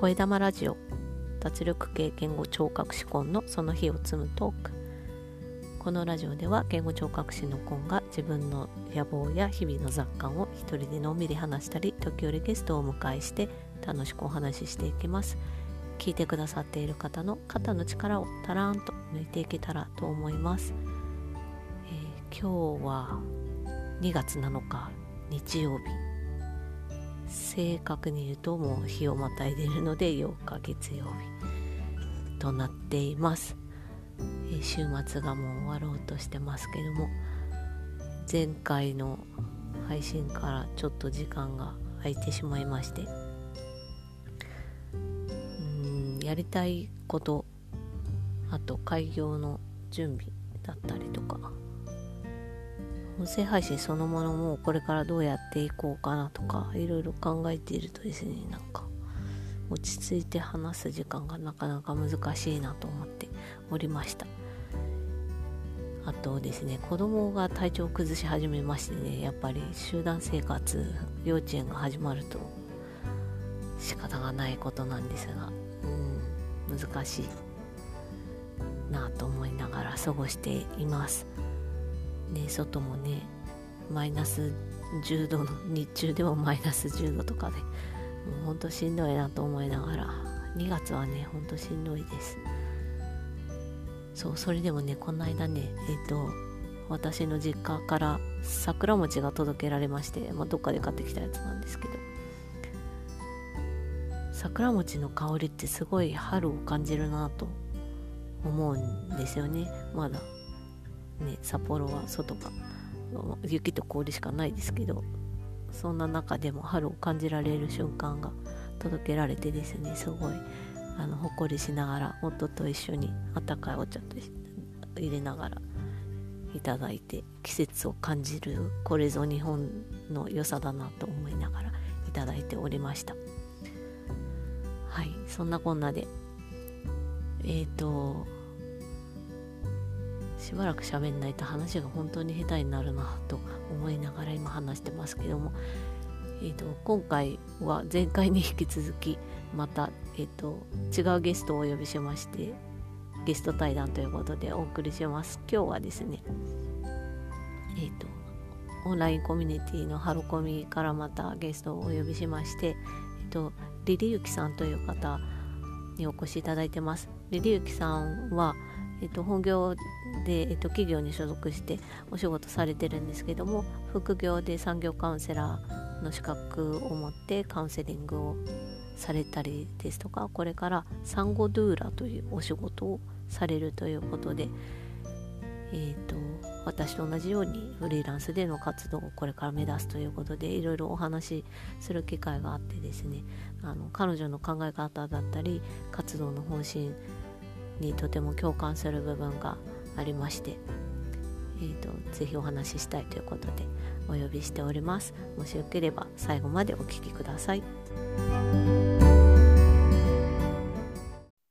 声玉ラジオ。脱力系言語聴覚士コンのその日を積むトーク。このラジオでは言語聴覚士のコンが自分の野望や日々の雑感を一人でのんびり話したり時折ゲストをお迎えして楽しくお話ししていきます。聞いてくださっている方の肩の力をたらんと抜いていけたらと思います、えー、今日は2月7日日曜日。正確に言うともう日をまたいでるので8日月曜日となっています。週末がもう終わろうとしてますけども前回の配信からちょっと時間が空いてしまいましてうんやりたいことあと開業の準備だったりとか音声配信そのものもこれからどうやっていこうかなとかいろいろ考えているとですねなんか落ち着いて話す時間がなかなか難しいなと思っておりました。あとですね子供が体調を崩し始めましてねやっぱり集団生活幼稚園が始まると仕方がないことなんですがうん難しいなと思いながら過ごしています。ね外もねマイナス10度の日中でもマイナス10度とかでもうほんとしんどいなと思いながら2月はねほんとしんどいです。そうそれでもねこの間ねえっ、と私の実家から桜餅が届けられまして、まあ、どっかで買ってきたやつなんですけど桜餅の香りってすごい春を感じるなと思うんですよねまだ。ね札幌は外が雪と氷しかないですけどそんな中でも春を感じられる瞬間が届けられてですねすごいあのほっこりしながら夫と一緒にあったかいお茶と入れながらいただいて季節を感じるこれぞ日本の良さだなと思いながらいただいておりました。はいそんなこんなでえっ、ー、としばらく喋んないと話が本当に下手になるなと思いながら今話してますけども。えーと、今回は前回に引き続きまた、えーと、違うゲストをお呼びしましてゲスト対談ということでお送りします。今日はですねえっ、ー、とオンラインコミュニティのハロコミからまたゲストをお呼びしまして、えっ、ー、と、リリユキさんという方にお越しいただいてます。リリユキさんはえっと、本業で、えっと、企業に所属してお仕事されてるんですけども副業で産業カウンセラーの資格を持ってカウンセリングをされたりですとかこれからサンゴドゥーラというお仕事をされるということで、えーと、私と同じようにフリーランスでの活動をこれから目指すということでいろいろお話しする機会があってですねあの彼女の考え方だったり活動の方針にとても共感する部分がありまして、えーと、とぜひお話ししたいということでお呼びしております。もしよければ最後までお聞きください。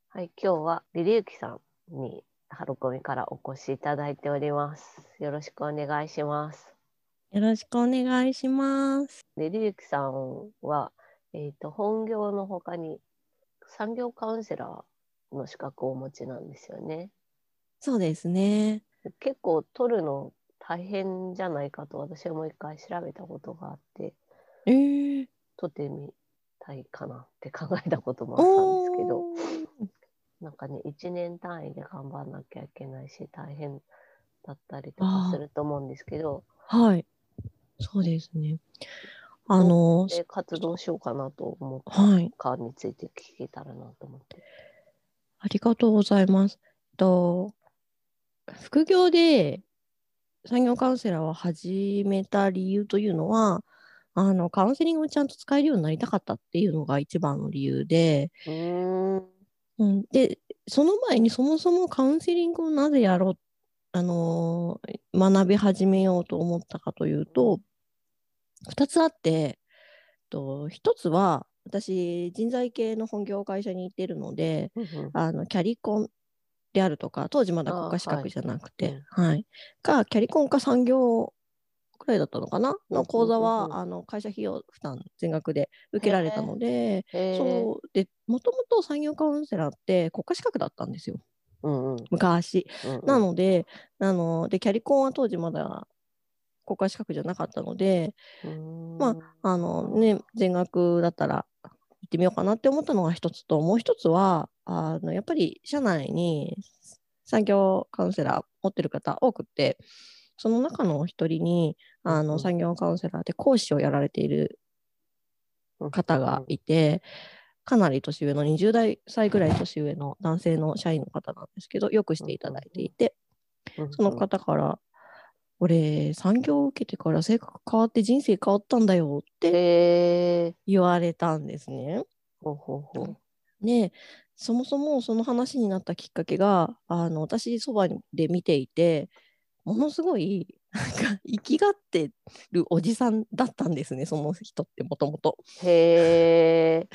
はい今日はリリユキさんにハロコミからお越しいただいております。よろしくお願いします。よろしくお願いします。リリユキさんはえっ、ー、と本業のほかに産業カウンセラーの資格をお持ちなんですよね。そうですね。結構取るの大変じゃないかと私はもう一回調べたことがあって、えー、撮ってみたいかなって考えたこともあったんですけどなんかね1年単位で頑張んなきゃいけないし大変だったりとかすると思うんですけどはい。そうですね。あので活動しようかなと思ったかについて聞けたらなと思って、はい、ありがとうございます。と副業で産業カウンセラーを始めた理由というのは、あのカウンセリングをちゃんと使えるようになりたかったっていうのが一番の理由で、うん、でその前にそもそもカウンセリングをなぜやろう、あのー、学び始めようと思ったかというと2つあってと1つは私人材系の本業会社に行ってるので、うんうん、あのキャリコンであるとか当時まだ国家資格じゃなくて、はい、はい、かキャリコンか産業くらいだったのかな？うんの講座うんうんはあの会社費用負担全額で受けられたので、そうでもともと産業カウンセラーって国家資格だったんですよ。うんうん。昔。うんうん。なのであのでキャリコンは当時まだ国家資格じゃなかったのでまあのね全額だったら行ってみようかなって思ったのが一つともう一つはあのやっぱり社内に産業カウンセラー持ってる方多くってその中の一人にあの産業カウンセラーで講師をやられている方がいて、かなり年上の20代歳ぐらい年上の男性の社員の方なんですけどよくしていただいていて、その方から「俺産業を受けてから性格変わって人生変わったんだよ」って。言われたんですね。ほうほうほう。でそもそもその話になったきっかけがあの私そばで見ていてものすごいなんか生きがってるおじさんだったんですねその人ってもともと。へえ。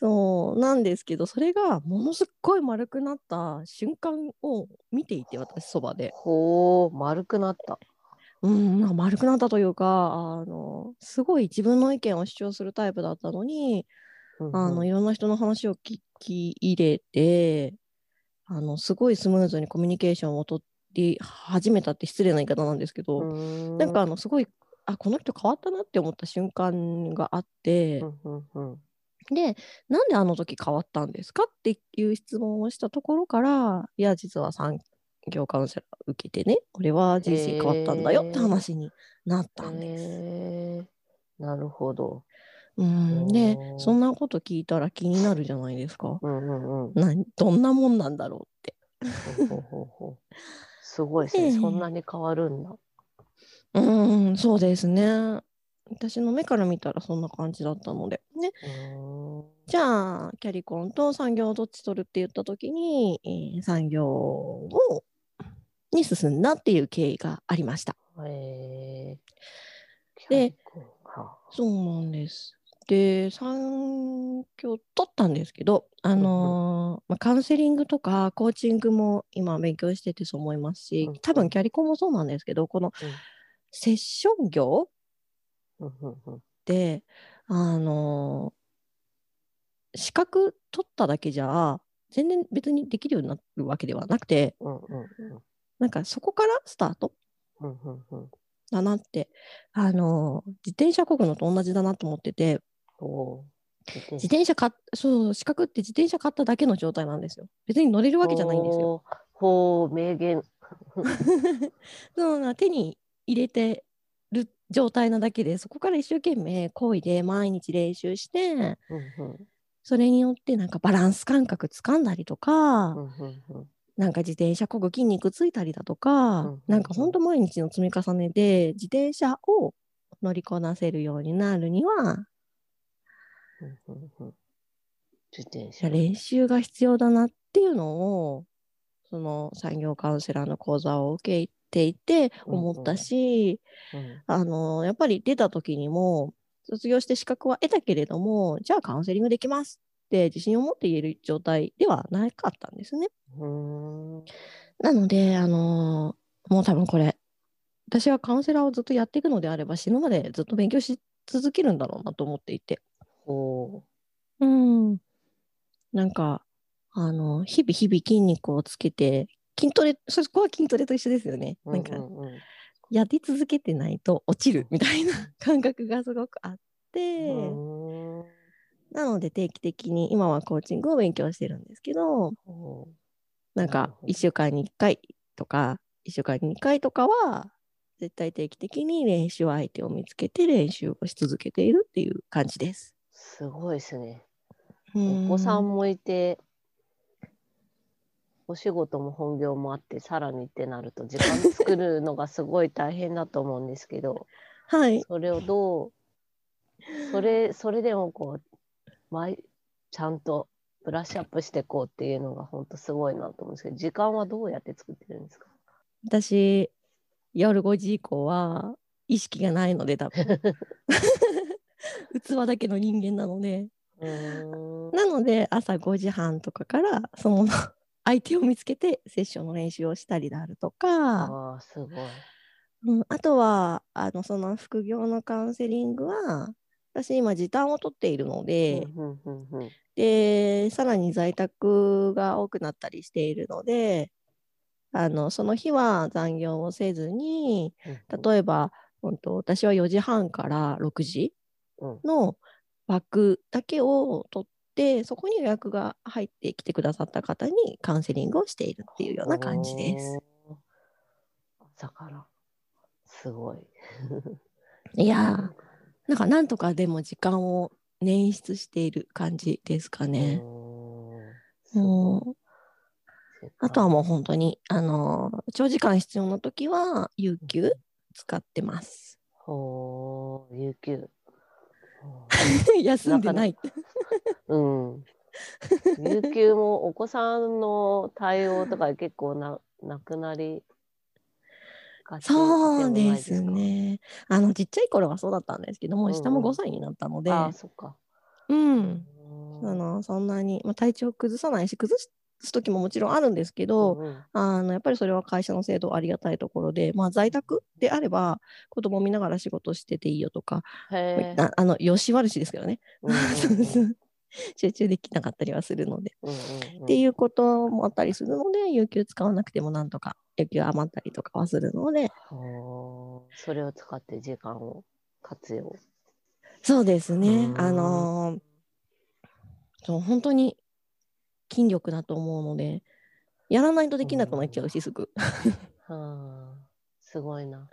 そうなんですけどそれがものすっごい丸くなった瞬間を見ていて私そばで。ほう、丸くなった。うん、まあ丸くなったというかあのすごい自分の意見を主張するタイプだったのにあのいろんな人の話を聞き入れてあのすごいスムーズにコミュニケーションを取り始めたって失礼な言い方なんですけど、ななんかあのすごいあこの人変わったなって思った瞬間があって、うんうんうん。でなんであの時変わったんですかっていう質問をしたところからいや実は産業カウンセラー受けてねこれは人生変わったんだよって話になったんです。へーなるほど。うん、おでーそんなこと聞いたら気になるじゃないですか。うんうんうん。などんなもんなんだろうって。ほうほうほうすごいですね。ええそんなに変わるんだ。うん、そうですね。私の目から見たらそんな感じだったので。ね、じゃあ、キャリコンと産業をどっち取るって言った時に、えー産業をに進んだっていう経緯がありました。へえ。でそうなんです。で、産業取ったんですけど、あのーまあ、カウンセリングとかコーチングも今勉強しててそう思いますしうん、多分キャリコンもそうなんですけど、このセッション業で、あのー資格取っただけじゃ、全然別にできるようになるわけではなくて、うんうんうん。なんかそこからスタート？うんうんうん。だなって、あのー自転車こぐのと同じだなと思ってて、自転車買っそう、資格って自転車買っただけの状態なんですよ。別に乗れるわけじゃないんですよ。ほう、名言。そうな手に入れてる状態なだけで、そこから一生懸命漕いで毎日練習して、うんうん。それによってなんかバランス感覚つかんだりとか、うんうんうん。なんか自転車こぐ筋肉ついたりだとか、うんうんなんかほんと毎日の積み重ねで自転車を乗りこなせるようになるには、うんうんうん。自転車。練習が必要だなっていうのを、その産業カウンセラーの講座を受けていて思ったし、うんあの、やっぱり出た時にも、卒業して資格は得たけれども、じゃあカウンセリングできますって自信を持って言える状態ではなかったんですね。なので、あのーもう多分これ、私はカウンセラーをずっとやっていくのであれば、死ぬまでずっと勉強し続けるんだろうなと思っていて。ほうん。なんか、あの、日々日々筋肉をつけて、筋トレ、そこは筋トレと一緒ですよね。う。なんかう、んうんうんやり続けてないと落ちるみたいな感覚がすごくあって、なので定期的に今はコーチングを勉強してるんですけど、ほなんかなるほど1週間に1回とか、1週間に2回とかは、絶対定期的に練習相手を見つけて練習をし続けているっていう感じです。うすごいですね。おお子さんもいて、お仕事も本業もあって、さらにってなると、時間作るのがすごい大変だと思うんですけど、はい。それをどう、それ、それでもこう、毎、ちゃんとブラッシュアップしていこうっていうのが本当すごいなと思うんですけど、時間はどうやって作ってるんですか？私、夜5時以降は意識がないので、多分 器だけの人間なので。なので、朝5時半とかから、その相手を見つけてセッションの練習をしたりであるとか、ああ、すごい。うん、あとはあのその副業のカウンセリングは私今時短を取っているので、うんうんうんうん。でさらに在宅が多くなったりしているのであのその日は残業をせずにうん例えば、本当私は4時半から6時うん。の枠だけを取ってそこに予約が入ってきてくださった方にカウンセリングをしているっていうような感じです。朝から。すごい。いやーなんかなんとかでも時間を捻出している感じですかね。もうあとはもう本当に、あのー長時間必要な時は有給使ってます。ほー、有給。休んでない。うん。有給もお子さんの対応とか結構ななくなりそうですね。あのちっちゃい頃はそうだったんですけども、うんうん下も5歳になったので、ああ、そっか。うん、うんあのそんなに、まあ、体調崩さないし、崩す時ももちろんあるんですけど、うんうん。あのやっぱりそれは会社の制度ありがたいところで、まあ、在宅であれば子供見ながら仕事してていいよとか。ああのよし悪しですけどね、うんうん 集中できなかったりはするので、うんうんうん。っていうこともあったりするので、有給使わなくてもなんとか、有給余ったりとかはするので、それを使って時間を活用。そうですね。う、ん。あのーそう本当に筋力だと思うので、やらないとできなくなっちゃうし、すぐ。は あ、すごいな。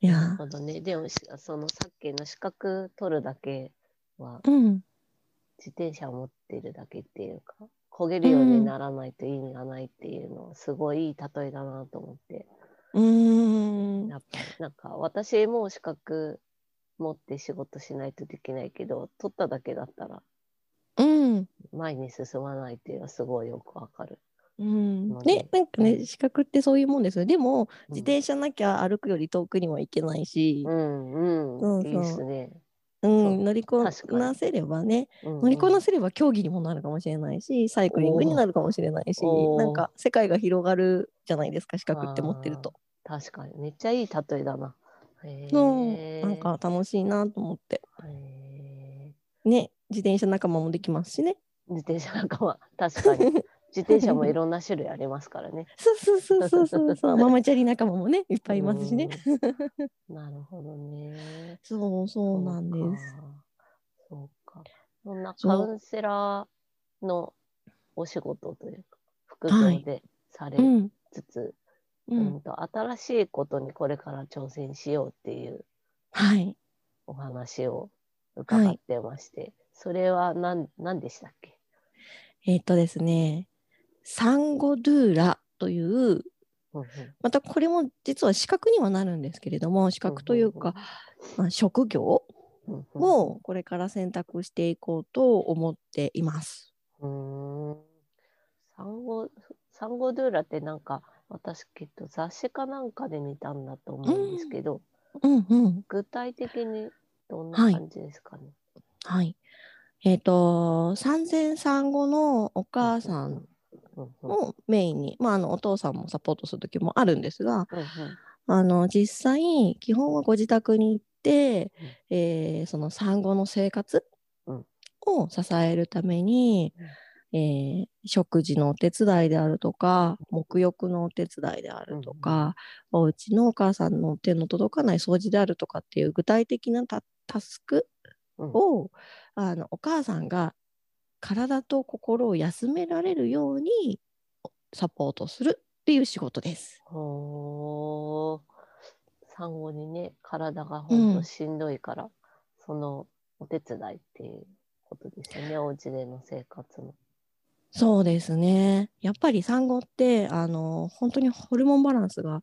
いなるやほどね。でもし、そのさっきの資格取るだけは、ー、うん、自転車を持ってるだけっていうか、焦げるようにならないと意味がないっていうのは、すごいいい例えだなと思って。うーん、やっぱりなんか、私も資格持って仕事しないとできないけど、取っただけだったらうん。前に進まないっていうのはすごいよくわかる。うんね、なんかね、資格ってそういうもんですよ。でも、うん自転車なきゃ歩くより遠くには行けないしう、んうん。そうそういいですね。うん、乗りこなせればね、うんうん乗りこなせれば競技にもなるかもしれないし、サイクリングになるかもしれないし、なんか世界が広がるじゃないですか、資格って持ってると。確かに。めっちゃいい例えだな。へそうえ。なんか楽しいなと思って。へね、自転車仲間もできますしね。ー自転車仲間、確かに。自転車もいろんな種類ありますからね。そうそうそうそうそうそう、ママチャリ仲間もね、いっぱいいますしね。うん。なるほどね。そうそうなんです。そうか。そんなカウンセラーのお仕事というか、副はい業でされうん、つつ、ううんん、と新しいことにこれから挑戦しようっていうはい。お話を伺ってまして、それは何何でしたっけ？えっ、とですね、サンゴドゥーラという、またこれも実は資格にはなるんですけれども、資格というか、まあ、職業をこれから選択していこうと思っています。うーんサンゴ、サンゴドゥーラってなんか、私きっと雑誌かなんかで見たんだと思うんですけど、うんうん。具体的にどんなはい感じですかね？はい。えっ、と、産前産後のお母さんをメインに、まあ、あのお父さんもサポートする時もあるんですが、あの実際、基本はご自宅に行って、えーその産後の生活うん。を支えるために、えー食事のお手伝いであるとか、沐浴のお手伝いであるとか、お家のお母さんの手の届かない掃除であるとかっていう具体的なタタスクうんを、あのお母さんが体と心を休められるようにサポートするっていう仕事です。産後にね、体がほんとしんどいから、そのお手伝いっていうことですよね、お家での生活の。そうですね。やっぱり産後ってあの本当にホルモンバランスが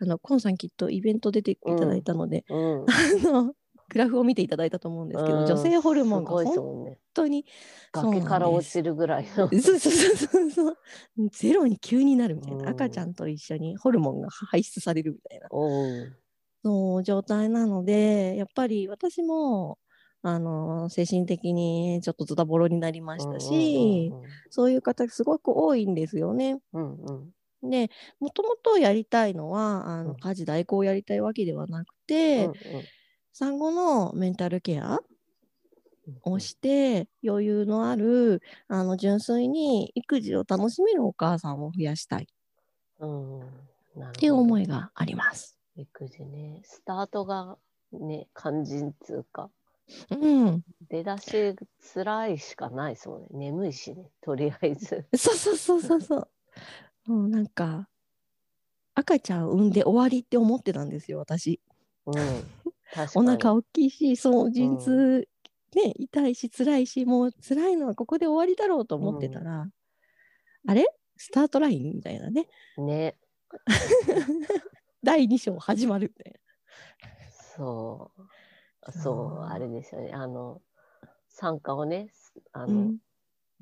あのコンさんきっとイベント出ていただいたので、うん。あのグラフを見ていただいたと思うんですけど、うん。女性ホルモンが本。当にそうなんです。崖から落ちるぐらいの。そうそうそうそう。ゼロに急になるみたいな、うん。赤ちゃんと一緒にホルモンが排出されるみたいな。おうそう状態なのでやっぱり私もあの精神的にちょっとズタボロになりましたし、うんうんそういう方すごく多いんですよね。うんうん。でもともとやりたいのはあうん。の家事代行をやりたいわけではなくて、うん産後のメンタルケアうん。をして、余裕のあるあの純粋に育児を楽しめるお母さんを増やしたい。っうん、なるほど。ていう思いがあります。育児ね。スタートがね肝心つうか。うん、出だし辛いしかないそうね。眠いしね。とりあえず。そうそうそうそうそう。もうなんか赤ちゃん産んで終わりって思ってたんですよ私。うんおに。腹大きいしそう陣痛、ね痛いし辛いしもう辛いのはここで終わりだろうと思ってたら、あれ？スタートラインみたいなね。ね。第2章始まるみたいそう。そう。そうあれですよね。あの参加をねあな。の、うん。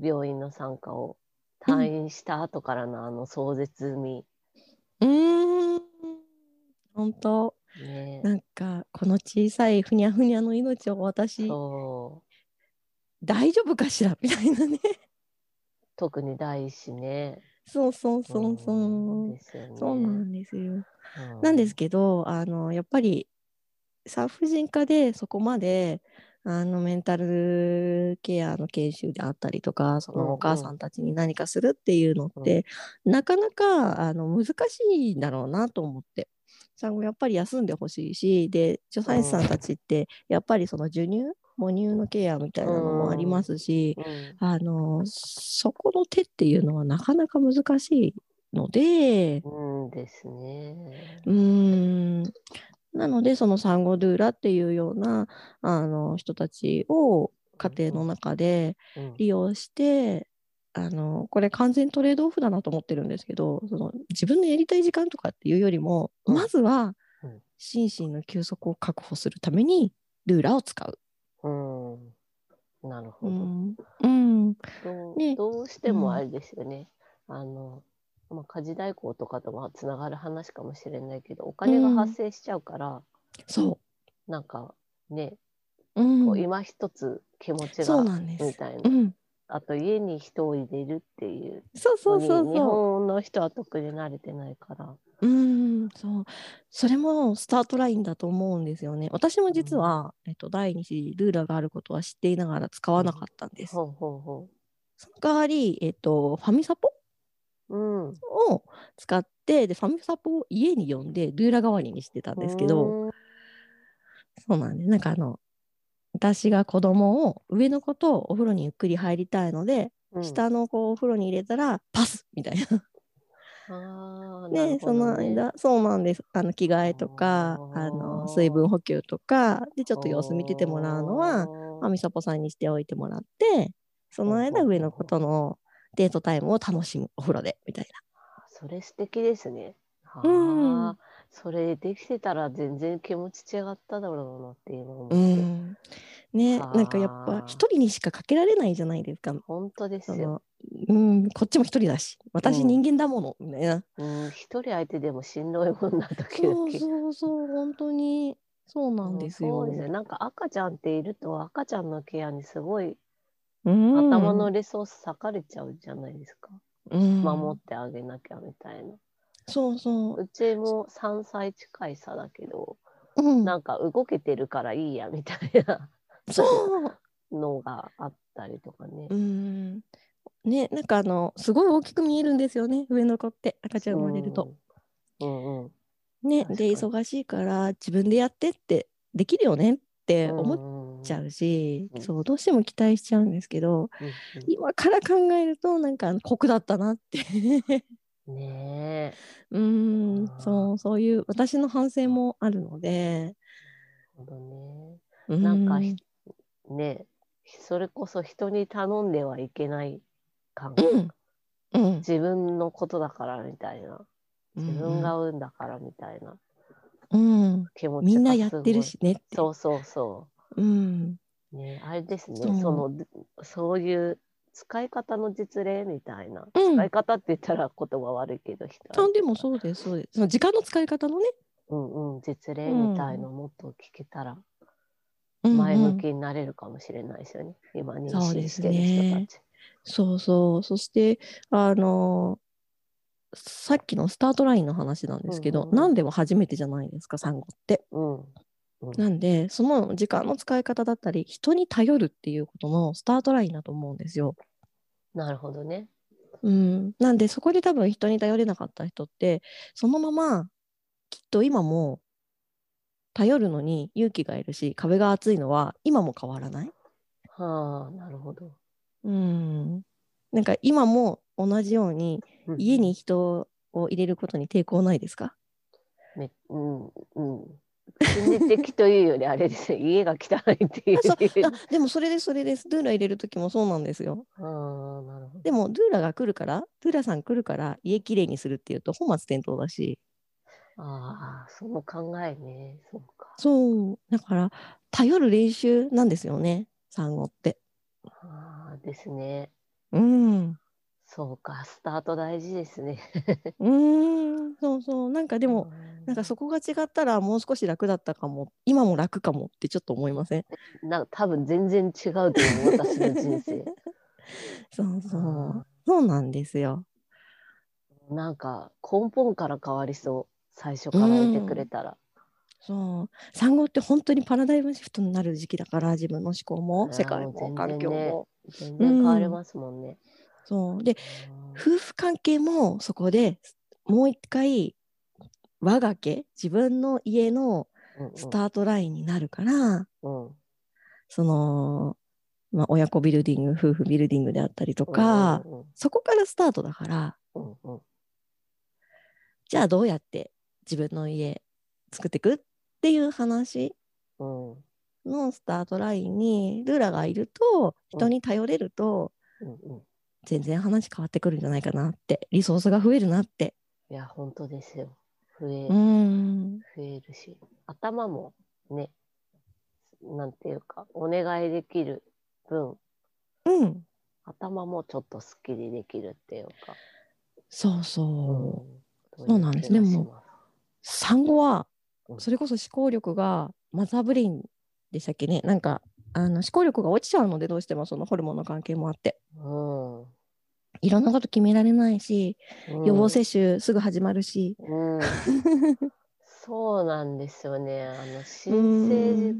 病院の参加を退院した後からのあの壮絶味、うーん。本当ね。なんかこの小さいふにゃふにゃの命を私大丈夫かしら？みたいなね。特に第一子ね。そうそうそうそう、ですよね。そうなんですよ。うん。なんですけどあのやっぱり産婦人科でそこまであのメンタルケアの研修であったりとかそうんうんのお母さんたちに何かするっていうのって、なかなかあの難しいんだろうなと思って産後やっぱり休んでほしいしで助産師さんたちってやっぱりその授乳母乳のケアみたいなのもありますし、うん。あのそこの手っていうのはなかなか難しいので、うんですね。うーん。なのでその産後ドゥーラっていうようなあの人たちを家庭の中でうん。利用して、あのこれ完全トレードオフだなと思ってるんですけどその自分のやりたい時間とかっていうよりも、うん。まずはうん。心身の休息を確保するためにルーラを使う。うん、なるほど。うん。うん。どうね。どうしてもあれですよね。あのまあ、家事代行とかとはつながる話かもしれないけどお金が発生しちゃうから、そなんかね、う、うん。こう今一つ気持ちそうがなんです。みたいな、うん、あと家に人を入れるっていうそうそうそうそう。本の人は特に慣れてないから。うん、そう。それもスタートラインだと思うんですよね。私も実は、えっと、第二子ルーラがあることは知っていながら使わなかったんです。ほうほうほその代わり、えっと、ファミサポう。うん。を使って、で、ファミサポを家に呼んで、ルーラ代わりにしてたんですけど、うん、そうなんです。なんかあの、私が子供を、上の子とお風呂にゆっくり入りたいので、うん。下の子をお風呂に入れたら、パスみたいな。あーなで、その間、そうなんです。あの着替えとか、あの水分補給とか、で、ちょっと様子見ててもらうのは、はまあ、みさぽさんにしておいてもらって、その間、上の子とのデートタイムを楽しむお風呂で、みたいそれ素敵ですね。あうん。あ、それできてたら全然気持ち違っただろうなっていうのを思っな。て。うん。ね、なんかやっぱ一人にしかかけられないじゃないですか。本当ですよ。うん、こっちも一人だし、私うん人間だもの、みたいな。うん、一人相手でもしんどいもんな時々。そうそうそう、本当に、そうなんですよ。そうですね。なんか赤ちゃんっていると赤ちゃんのケアにすごいうん頭のリソース割かれちゃうじゃないですか。うん守ってあげなきゃみたいな。そうそう。うちも3歳近い差だけど、うん、なんか動けてるからいいやみたいなそう。のがあったりとかねう。ん。ね、なんかあの、すごい大きく見えるんですよね、上の子って、赤ちゃん生まれると。うん。うんうん。ね、で、に忙しいから自分でやってってできるよねって思っ思ちゃうし、うんそう、どうしても期待しちゃうんですけど、今から考えると、なんか酷だったなって。うん。ねえ。うーんそう、そういう私の反省もあるので、なるほどね。うなんかねえ、それこそ人に頼んではいけない感うん、うん、自分のことだからみたいな。自分が産んだからみたいなうん、気持ちがみんなやってるすしねって。そうそうそうん、う。ねあれですね。そのそういう使い方の実例みたいな。うん使い方って言ったら言葉悪いけど人あでもそうです、そうです。その時間の使い方のね、うんうん実例みたいのもっと聞けたらうんうん前向きになれるかもしれないですよね。今妊そうです娠してる人たねち。そうそう。そして、あの、さっきのスタートラインの話なんですけど、うんうんうん何でも初めてじゃないですか産後って。うん。うんなんでその時間の使い方だったり人に頼るっていうことのスタートラインだと思うんですよ。なるほどね。うん、なんでそこで多分人に頼れなかった人ってそのままきっと今も頼るのに勇気がいるし壁が厚いのは今も変わらない？はあ、なるほど。うん、なんか今も同じようにうん家に人を入れることに抵抗ないですか？めうんうん。心理的というよりあれですね、家が汚いっていう。でもそれですそれですドゥーラ入れる時もそうなんですよ。ああ、なるほど。でもドゥーラが来るからドゥーラさん来るから家きれいにするっていうと本末転倒だしああ、その考えね。そうか。そうだから頼る練習なんですよね産後って。ああ、ですね。うんそうか、スタート大事ですね。うーんそうそうなんかででも、なんかそこが違ったらもう少し楽だったかも今も楽かもってちょっと思いません？なんか多分全然違うと思う、私の人生。そうそうあそうなんですよ。なんか根本から変わりそう。最初からいてくれたら。そう産後って本当にパラダイムシフトになる時期だから自分の思考も世界も環境全然ねも。全然変わりますもんね。そうで夫婦関係もそこでもう一回我が家自分の家のスタートラインになるから、うん。うんその、まあ、親子ビルディング夫婦ビルディングであったりとか、うんそこからスタートだからうんうん。うんじゃあどうやって自分の家作っていくっていう話うん。のスタートラインにルーラがいると人に頼れるとうんうん。全然話変わってくるんじゃないかなってリソースが増えるなって。いや、本当ですよ。増え増えるし、頭もね、なんていうか、お願いできる分、うん。頭もちょっとすっきりできるっていうか。そうそう。うん。そうなんです。でも産後はうん。それこそ思考力がマザーブレインでしたっけね。なんかあの思考力が落ちちゃうのでどうしてもそのホルモンの関係もあって。うんいろんなこと決められないしうん。予防接種すぐ始まるし、うん、そうなんですよね。あのう新生児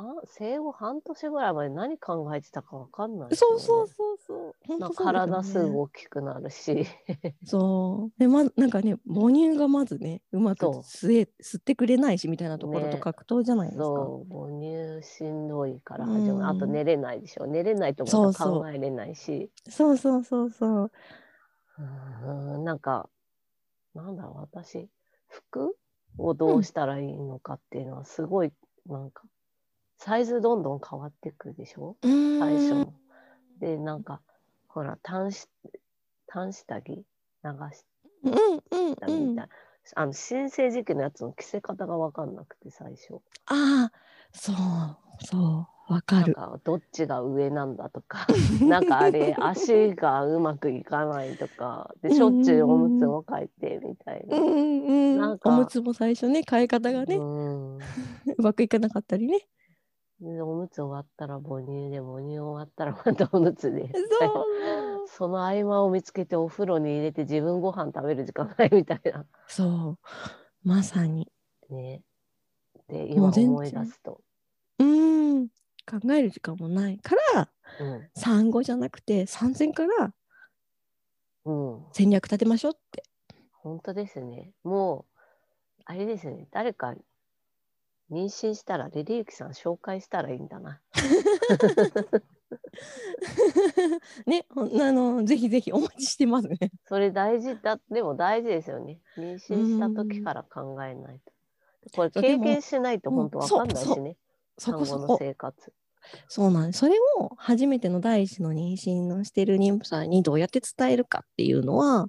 んは生後半年ぐらいまで何考えてたかわかんないね、そうそうそうそう。ね体すぐ大きくなるし。そう。で、ま、なんかね母乳がまずねうまく吸え吸ってくれないしみたいなところとね格闘じゃないですか。そう母乳しんどいから始まる、うん。あと寝れないでしょ。寝れないとまたそうそう。考えれないし。そうそうそうそう。うんなんかなんだろう私服をどうしたらいいのかっていうのはすごいなんかサイズどんどん変わってくるでしょ？最初の。でなんかほら短し短下着流しうんうんたみたいうんな、あの新生児期のやつの着せ方が分かんなくて最初。ああそうそうわかなんる。かどっちが上なんだとか なんかあれ足がうまくいかないとかでしょっちゅうおむつも替えてみたいな。うんうんなんかおむつも最初ね変え方がね、うん うまくいかなかったりね。でおむつ終わったら母乳で母乳終わったらまたおむつで そう その合間を見つけてお風呂に入れて自分ご飯食べる時間ないみたいな。そうまさにね。でも今思い出すと。うん考える時間もないからうん産後じゃなくて産前からうん、戦略立てましょうって。本当ですね。もう、あれですね、誰か妊娠したら、レディーキさん紹介したらいいんだな。ねあのぜひぜひお待ちしてますね。それ大事だ、でも大事ですよね。妊娠した時から考えないと。これ経験しないとうん本当わかんないしね。そ産後のこそこ生活。そうなんです。それを初めての第一の妊娠のしてる妊婦さんにどうやって伝えるかっていうのは、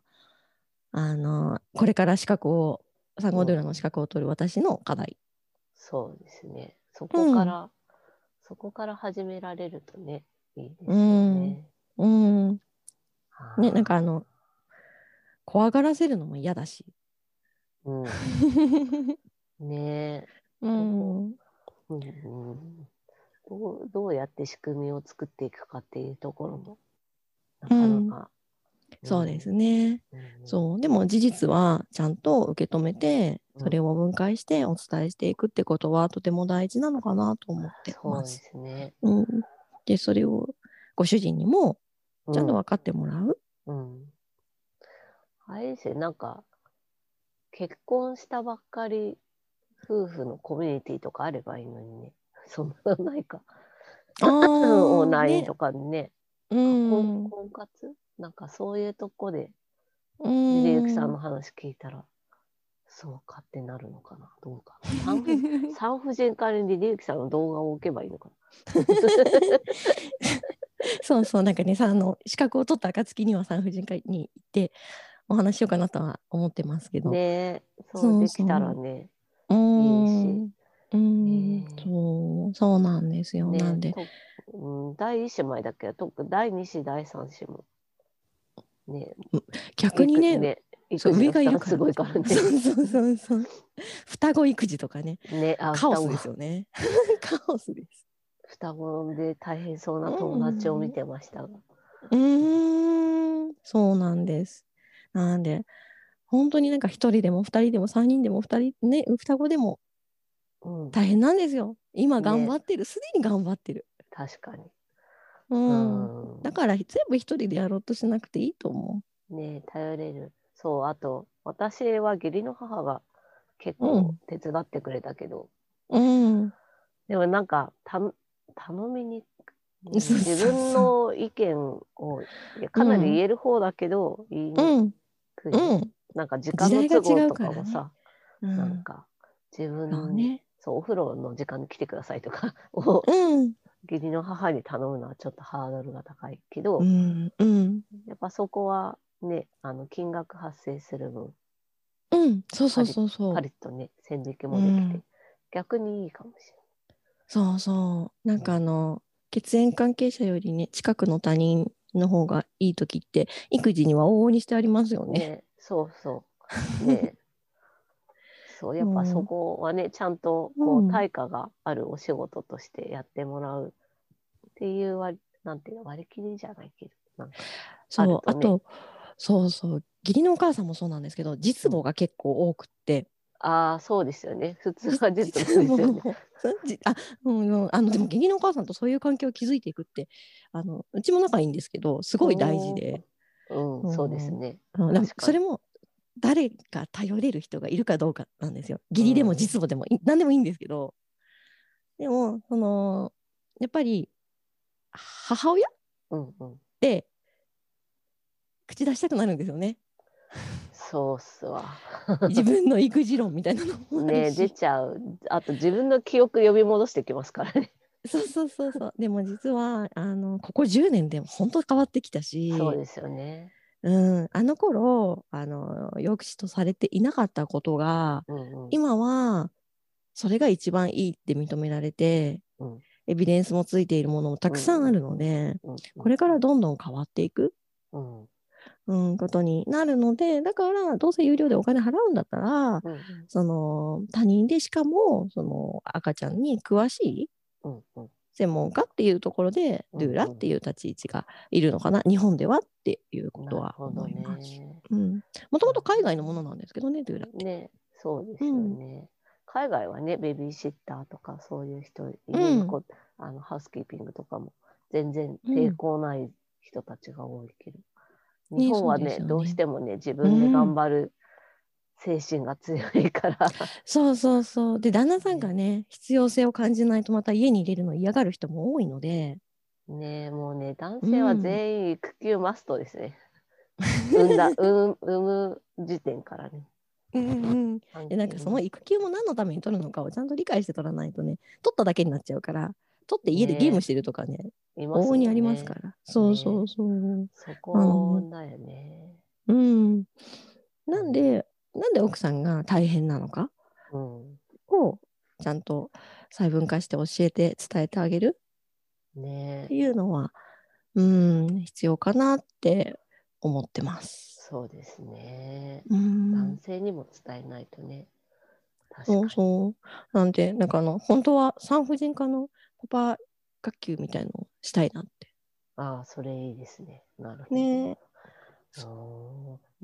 あの、これから資格を、産後ドゥーラの資格を取る私の課題。そうですね。そこから、そこから始められるとね、いいですよね。うん。ね、あーなんかあの、怖がらせるのも嫌だし。うん、ねえ。うん。うんうんどうどうやって仕組みを作っていくかっていうところもなかなかそうですね。うん。そう。でも事実はちゃんと受け止めて、うんそれを分解してお伝えしていくってことはとても大事なのかなと思ってま。そうですすね。うん。で、それをご主人にもちゃんとう分かってもらう？うん。あれですよ、なんか、結婚したばっかり夫婦のコミュニティとかあればいいのにね。そんなのないか。あオン ラインとかにね。うん。婚婚活？なんかそういうとこで、うん。リリユキさんの話聞いたら、そうかってなるのかな？どうかな？産婦 産婦人科にリリユキさんの動画を置けばいいのか そうそう、なんかね、さあの資格を取った暁には産婦人科に行ってお話しようかなとは思ってますけど。な。ねえ、そそううできたらね。うーん。いいうーんねえそう、そうなんですよ。ねなんで、とうん、第一子前だけ？ど、特第二子、第三子も。ね逆にね、ね上がいるから。すごいからね。そうそうそうそう。双子育児とかね、ねあカオスですよね。カオスです。双子で大変そうな友達を見てましたが。うーん、そうなんです。なんで、本当になんか一人でも二人でも三人でも二人ね、双子でもうん、大変なんですよ。今ね頑張ってる、すでに頑張ってる。確かに。うん。うんだから全部一人でやろうとしなくていいと思ね頼れる。そう、あと、私は義理の母が結構うん手伝ってくれたけど、う。うん。でもなんか、た頼みに、自分の意見をかなり言える方だけど、言いにうん。くい、うん。なんか時間の都合とうかもさ、うん。なんか自分そうね。そうお風呂の時間に来てくださいとかをうん。義理の母に頼むのはちょっとハードルが高いけど、うん。うん。やっぱそこはねあの金額発生する分うん。そうそうそうそうパ。リッとね線引きもできて、うん逆にいいかもしそうそう。なんかあの、血縁関係者よりね、近くの他人の方がいい時って、育児には往々にしてありますよれない。ね。ねそうそう。ね そうやっぱそこはねちゃんとこう対価があるお仕事としてやってもらうっていう割なんていうの割り切りじゃないけどなんかそう、あるとね。あと、そうそう、義理のお母さんもそうなんですけど、実母が結構多くって。ああそうですよね。普通は 実母ですよね。あ、うんうん、あのでも義理のお母さんとそういう関係を築いていくってあのうちも仲いいんですけどすごい大事で、うん、うんそうですね。それも誰か頼れる人がいるかどうかなんですよ義理でも実母でもい何でもいいんですけどでもそのやっぱり母親っうんうん。て口出したくなるんですよねそうっすわ。自分の育児論みたいなのもあね出ちゃう。あと自分の記憶呼び戻してきますからね。そうそうそうそうでも実はあのここ10年で本当変わってきたしそうですよね。うん、あの頃あの抑止とされていなかったことがうんうん。今はそれが一番いいって認められて、うん。エビデンスもついているものもたくさんあるので、うんうん。これからどんどん変わっていく、うん。うん、ことになるのでだからどうせ有料でお金払うんだったらうん。その他人でしかもその赤ちゃんに詳しいうんうん専門家っていうところでうんドゥーラっていう立ち位置がいるのかな、日本ではっていうこなとは思います。もともと海外のものなんですけどね、ドゥーラって。ね、そうですよね。海外はね、ベビーシッターとかそういう人、あのハウスキーピングとかも全然抵抗ない人たちが多いけど、ね日本はねどうしてもね、自分で頑張る精神が強いから、そうそうそう。で、旦那さんがね、必要性を感じないとまた家に入れるの嫌がる人も多いので、ねもうね、男性は全員育休マストですね。産んだ、産む産む時点からね。うんうん、でなんかその育休も何のために取るのかをちゃんと理解して取らないとね、取っただけになっちゃうから、取って家でねゲームしてるとかね、ね往々にありますから。そうそうそう。そこだよね。うん。なんで、なんで奥さんが大変なのかうん。をちゃんと細分化して教えて伝えてあげるねっていうのは、うん、必要かなって思ってます。そうですね。うん男、性にも伝えないとね。そうに。そう。なんで、なんかあの、本当は産婦人科のパパ学級みたいのをしたいなって。ああ、それいいですね。なるほど。ね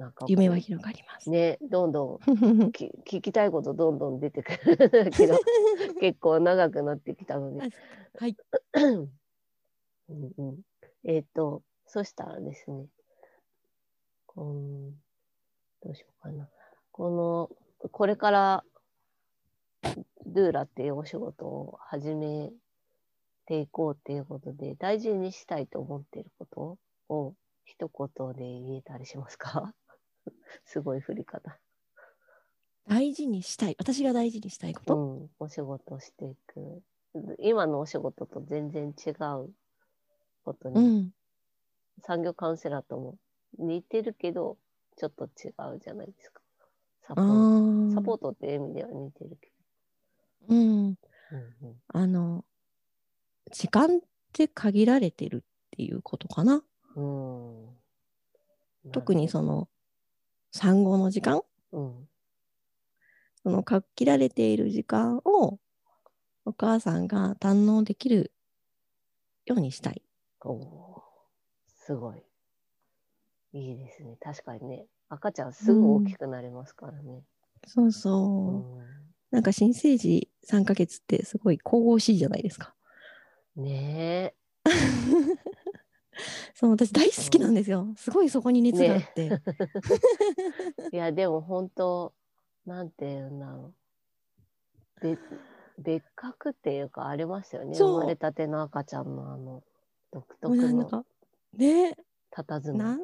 なんか夢は広がります。ね、どんどん き聞きたいことどんどん出てくるけど 結構長くなってきたので。はい。うんうん、えっ、と、そしたらですね、こんどうしようかな。この、これから、ドゥーラっていうお仕事を始めていこうっていうことで、大事にしたいと思っていることを一言で言えたりしますか？すごい振り方。大事にしたい。私が大事にしたいこうと。ん、お仕事をしていく。今のお仕事と全然違うことうに、ん。産業カウンセラーとも似てるけど、ちょっと違うじゃないですか。サポあート。あ。サポートっていう意味では似てるけうん。ど。うんあの、時間って限られてるっていうことかな。うん。うん。特にその産後の時間、うん。その限られている時間をお母さんが堪能できるようにしたい。おーすごい。いいですね。確かにね。赤ちゃんすぐ大きくなりますからね。そううそう。んなんか新生児3ヶ月ってすごい神々しいじゃないですか。ね そう、私大好きなんですよ。すごいそこに熱があって。え。いや、でも本当、なんて言うんだろう。べ別格っていうかありますよね。生まれたての赤ちゃんのあの独も特のね、佇まい。なん、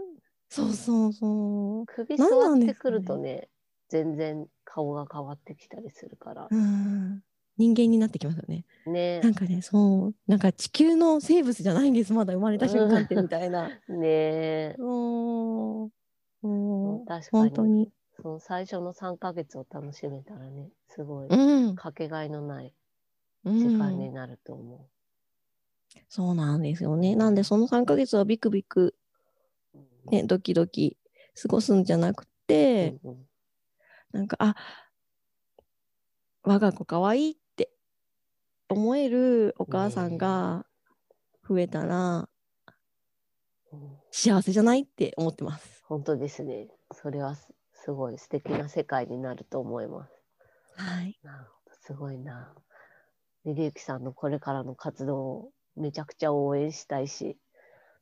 そうそうそう。首座ってくるとね、全然顔が変わってきたりするから。うん。人間になってきますよね。ねなんかね、そう、なんか地球の生物じゃないんです、まだ生まれた瞬間ってみたいな。ねもう、もう、確かに本当に。その最初の3ヶ月を楽しめたらね、すごいうん。かけがえのないうん、時間になると思そうなんですよね。なんで、その3ヶ月はビクビク、う。ね、ドキドキ過ごすんじゃなくて、うんうんなんか、あ、我が子かわいいって思えるお母さんが増えたらうん幸せじゃないって思ってます。本当ですね。それはすすごい素敵な世界になると思います。はい。なるほど、すごいな。リリユキさんのこれからの活動をめちゃくちゃ応援したいし、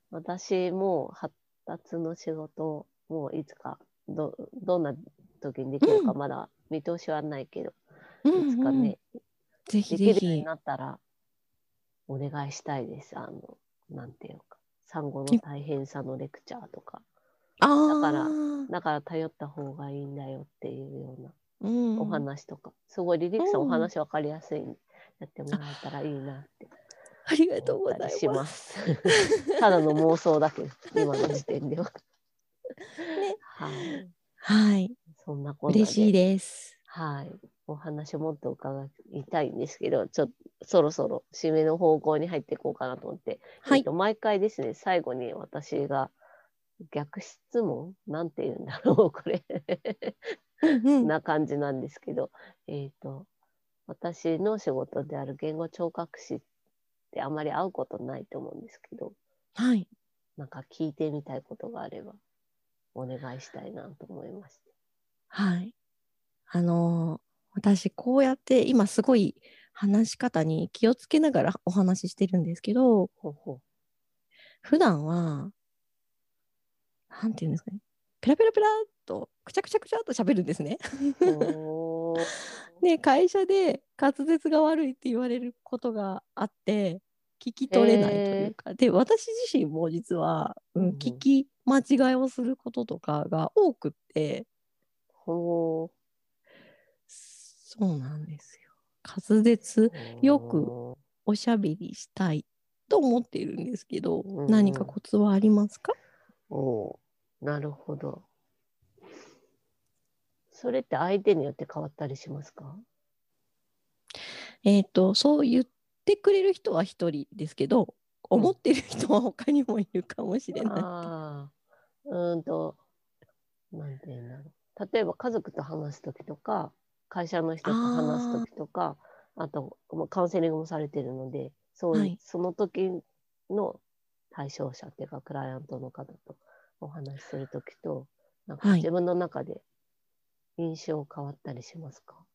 私も発達の仕事もいつかどどんな時にできるかうんまだ見通しはないけど、うんいつかね、ぜひぜできるようにひ。なったらお願いしたいです。あの、なんていうか、産後の大変さのレクチャーとか、あだからーだから頼った方がいいんだよっていうようなうん、お話とか、すごいリリックさんうんお話わかりやすいんで、やってもらえたらいいなってありがとうございま。ますす。ただの妄想だけど、今の時点では。はい。はい。そんなこんなで。嬉しいです。はい。お話もっと伺いたいんですけど、ちょっとそろそろ締めの方向に入っていこうかなと思って、はいえっと、毎回ですね、最後に私が逆質問なんて言うんだろう、これ。な感じなんですけど、えっ、と、私の仕事である言語聴覚士ってあまり会うことないと思うんですけど、はい。なんか聞いてみたいことがあれば、お願いしたいなと思いまして。はい。あのー私、こうやって今すごい話し方に気をつけながらお話ししてるんですけど、ほうほ普段は、なんていうんですかね。ペラペラペラっと、くちゃくちゃくちゃっと喋るんですね。で、会社で滑舌が悪いって言われることがあって、聞き取れないというか、で、私自身も実は、うん聞き間違いをすることとかが多くって、ほそうなんですよ。滑舌、ーよくおしゃべりしたいと思っているんですけど、うんうん何かコツはありますか？おーなるほど。それって相手によって変わったりしますか？えっ、と、そう言ってくれる人は一人ですけど、思ってる人は他にもいるかもしれない。うーんと、なんていうんだろう。例えば家族と話すときとか、会社の人と話すときとか、あと、まあカウンセリングもされてるので、そうはい。その時の対象者っていうか、クライアントの方とお話しするときと、なんかはい。自分の中で印象変わったりしますか、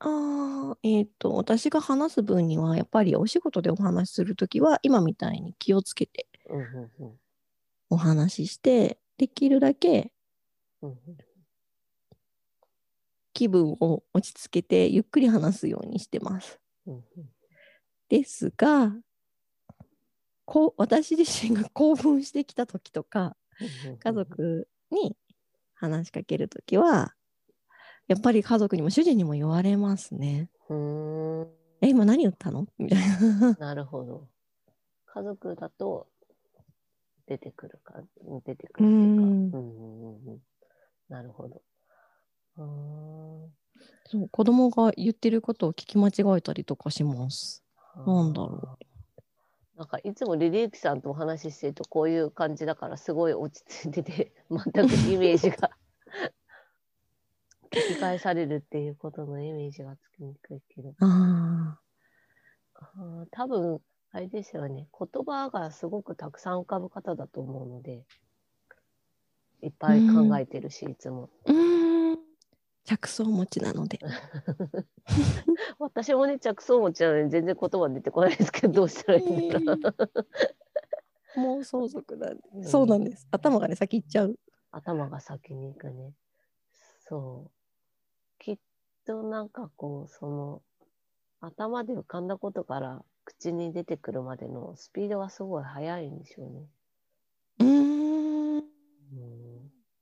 ああ、えっ、と、私が話す分には、やっぱりお仕事でお話しするときは、今みたいに気をつけてお話しして、できるだけうんうん気分を落ち着けて、ゆっくり話すようにしてます。ですが、こう私自身が興奮してきたときとか、家族に話しかけるときは、やっぱり家族にも主人にも言われますね。え、今何言ったの？みたいな。なるほど。家族だと出てくるか、出てくるっていうか。うんうんうんうんうんなるほど。うー。んそう子供が言ってることを聞き間違えたりとかします。なんだろなんかいつもリリーキさんとお話ししてるとこういう感じだからすごい落ち着いてて 全くイメージが。聞き返されるっていうことのイメージがつきにくいけど。ああー多分あれですよね。言葉がすごくたくさん浮かぶ方だと思うのでいっぱい考えてるし、いつも。あ。うーん。着想持ちなので。私もね着想持ちなのに全然言葉出てこないですけどどうしたらいいんだろうもう相続なんでうんそうなんです。頭がね、先行っちゃう。頭が先に行くね。そう。きっとなんかこう、その、頭で浮かんだことから口に出てくるまでのスピードがすごい速いんでしょうね。うん、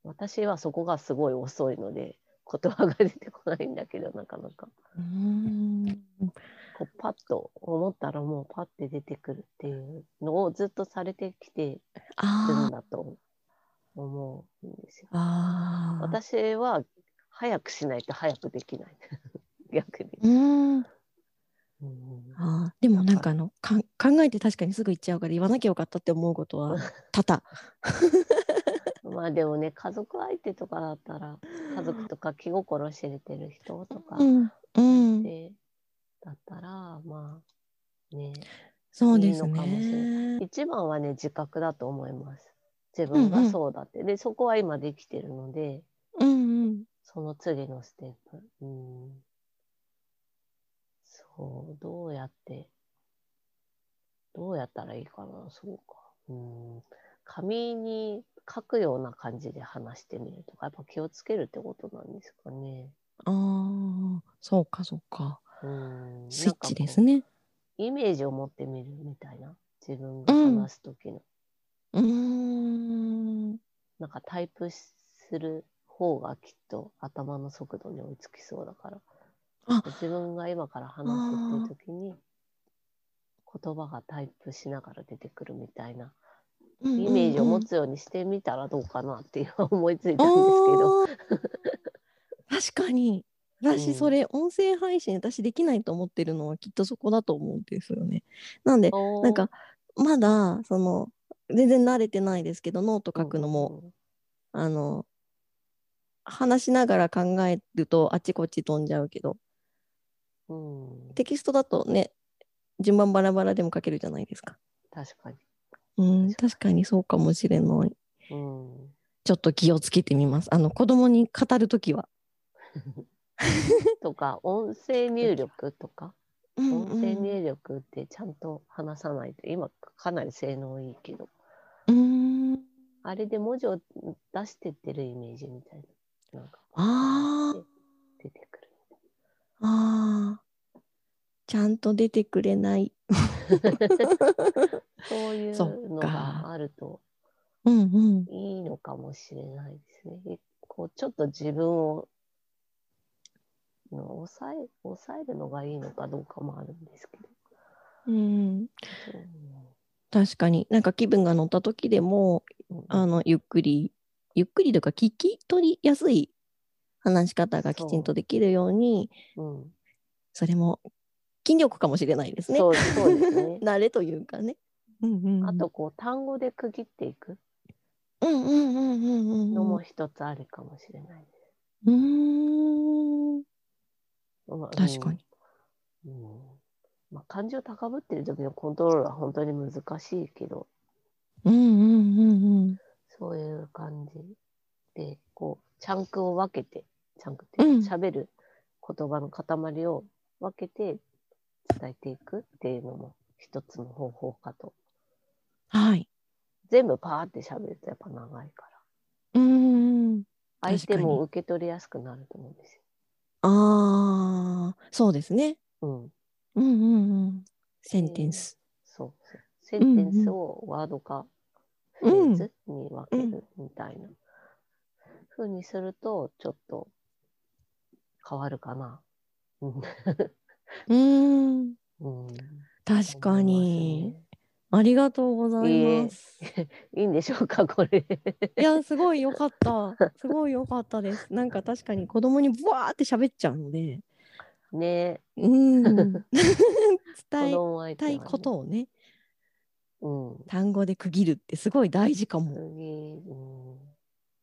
私はそこがすごい遅いので、言葉が出てこないんだけど、なかなか。うーん。こうパッと思ったらもうパッて出てくるっていうのをずっとされてきてるんあだと思うんですよ。あ。ああ。私は早くしないと早くできない。逆に。うーん。うんあーでもなんかあのかん考えて確かにすぐ言っちゃうから言わなきゃよかったって思うことは多々。まあでもね、家族相手とかだったら、家族とか気心知れてる人とかうん。うん。で、だったら、まあね、そうですね。一番はね、自覚だと思います。自分がそうだって。で、そこは今できてるので、うんうん。その次のステップ。うん、そう、どうやって、どうやったらいいかな、そうか。うん、紙に書くような感じで話してみるとか、やっぱ気をつけるってことなんですかね。ああ、そうかそうか。うん、スイッチですね。ね。イメージを持ってみるみたいな？自分が話す時の。うーん。なんかタイプする方がきっと頭の速度に追いつきそうだから。あ自分が今から話すっていう時に言葉がタイプしながら出てくるみたいなイメージを持つようにしてみたらどうかなっていう思いついたんですけど。確かに。私、うんそれ、音声配信、私できないと思ってるのはきっとそこだと思うんですよね。なんで、なんか、まだ、その、全然慣れてないですけど、ノート書くのも、あの、話しながら考えると、あっちこっち飛んじゃうけど、うん、うんテキストだとね、順番バラバラでも書けるじゃないですか。確かに。うん、確かにそうかもしれない。うん、ちょっと気をつけてみます。あの、子供に語るときは。とか音声入力とか？うん音声入力ってちゃんと話さないと今かなり性能いいけどうん。あれで文字を出してってるイメージみたいな。なんかあー出てくる。ああ、ちゃんと出てくれない。そういうのかがあるとうんうん。いいのかもしれないですね。こうちょっと自分をの抑え抑えるのがいいのかどうかもあるんですけど。うん、確かになんか気分が乗った時でもうんあのゆっくりゆっくりとか聞き取りやすい話し方がきちんとできるようにうんそれも筋力かもしれないですね。そうそうですね。慣れというかね。うんうんうん、あとこう単語で区切っていくうんうんうんうんうんのもうん一つありかもしれないです。うーんまあ確かに。うんうんまあ、感情高ぶってる時のコントロールは本当に難しいけどうんうんうんうんそういう感じで、こう、チャンクを分けて、チャンクってうん喋る言葉の塊を分けて伝えていくっていうのも一つの方法かと。はい。全部パーって喋るとやっぱ長いから。うーん。相手も受け取りやすくなると思うんですああ、そうですね。よ。うん。うんうんうん。センテンス。そうそう。センテンスをワードかフレーズに分けるみたいな風にするとちょっと変わるかな。うんうーん。うん確かに。ありがとうございます。ますねいいんでしょうか、これ。いや、すごい良かった。すごい良かったです。なんか確かに子供にブワーって喋っちゃうので、ねうん。伝子えたいことをね、うん。単語で区切るってすごい大事かも。次、うん、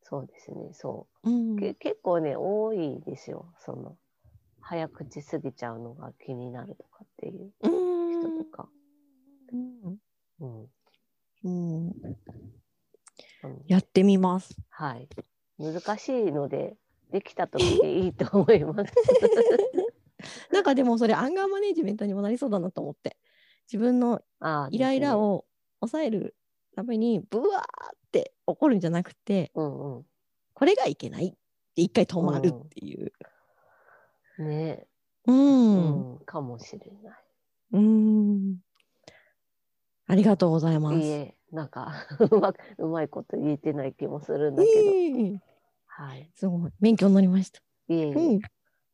そうですね、そう。うん。け結構ね、多いですよ。その、早口すぎちゃうのが気になるとかっていううん人とか。うん。うん。うんやってみます。はい。難しいので、できた時でいいと思います。なんかでもそれアンガーマネジメントにもなりそうだなと思って。自分のイライラ。を抑えるためにブワーって怒るんじゃなくて、うんうこれがいけないって一回止まるっていう。ん。ねう。うんん、かもしれない。うん。ありがとうございます。いいえ、なんか うまく、うまいこと言えてない気もするんだけど。うんはい。すごい。勉強になりました。いえ。うん。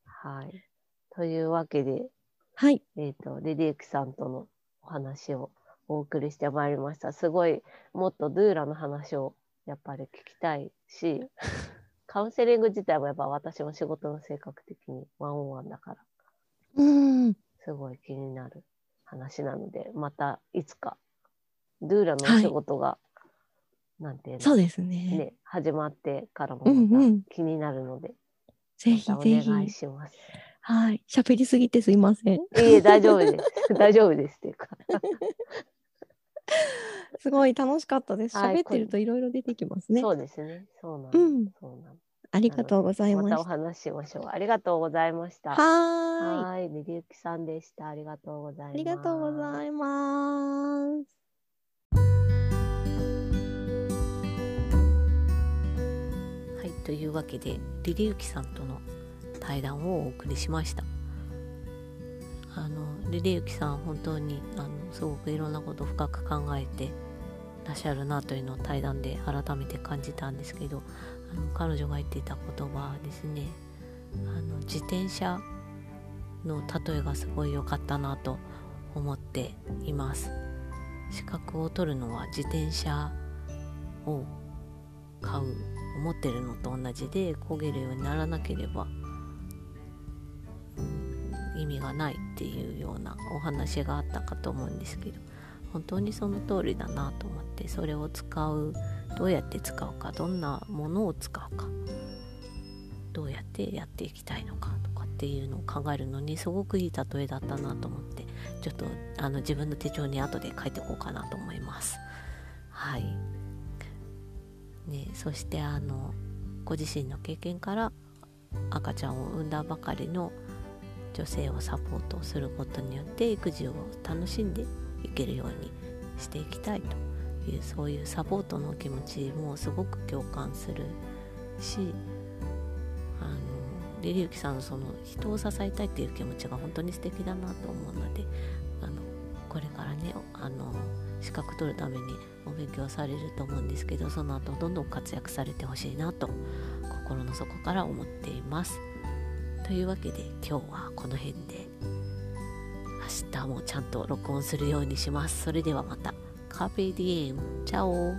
はい。というわけで、はい。えっ、と、レディエクさんとのお話をお送りしてまいりました。すごい、もっとドゥーラの話をやっぱり聞きたいし、カウンセリング自体もやっぱ私も仕事の性格的にワンオンワンだから、うん。すごい気になる話なので、またいつか、ドゥーラのお仕事が、なんていうのそうですね。ね、始まってからもまた気になるので、ぜひぜひ。願いします。はい。喋りすぎてすいません。いえ、大丈夫です。大丈夫ですっていうか。すごい楽しかったです。はい喋ってるといろいろ出てきますね。そうですね。そうなんうんそうなんありがとうございままたお。話ししましょう。ありがとうございました。はーい。はい。ねりゆきさんでした。ありがとうございます。ありがとうございます。はい。というわけで、りりゆきさんとの対談をお送りしました。あの、りりゆきさん、本当に、あの、すごくいろんなことを深く考えてらっしゃるなというのを対談で改めて感じたんですけど、あの彼女が言っていた言葉はですね、あの、自転車の例えがすごい良かったなと思っています。資格を取るのは自転車を買う持ってるのと同じで焦げるようにならなければ、意味がないっていうようなお話があったかと思うんですけど本当にその通りだなと思ってそれを使うどうやって使うかどんなものを使うかどうやってやっていきたいのかとかっていうのを考えるのにすごくいい例えだったなと思ってちょっとあの自分の手帳に後で書いていこうかなと思います。はいね、そしてあのご自身の経験から赤ちゃんを産んだばかりの女性をサポートすることによって育児を楽しんでいけるようにしていきたいというそういうサポートの気持ちもすごく共感するしあのリリユキさんのその人を支えたいっていう気持ちが本当に素敵だなと思うのであのこれからねあの資格取るためにお勉強されると思うんですけどその後どんどん活躍されてほしいなと心の底から思っています。というわけで今日はこの辺で明日もちゃんと録音するようにします。それではまた。カフェディエム。チャオ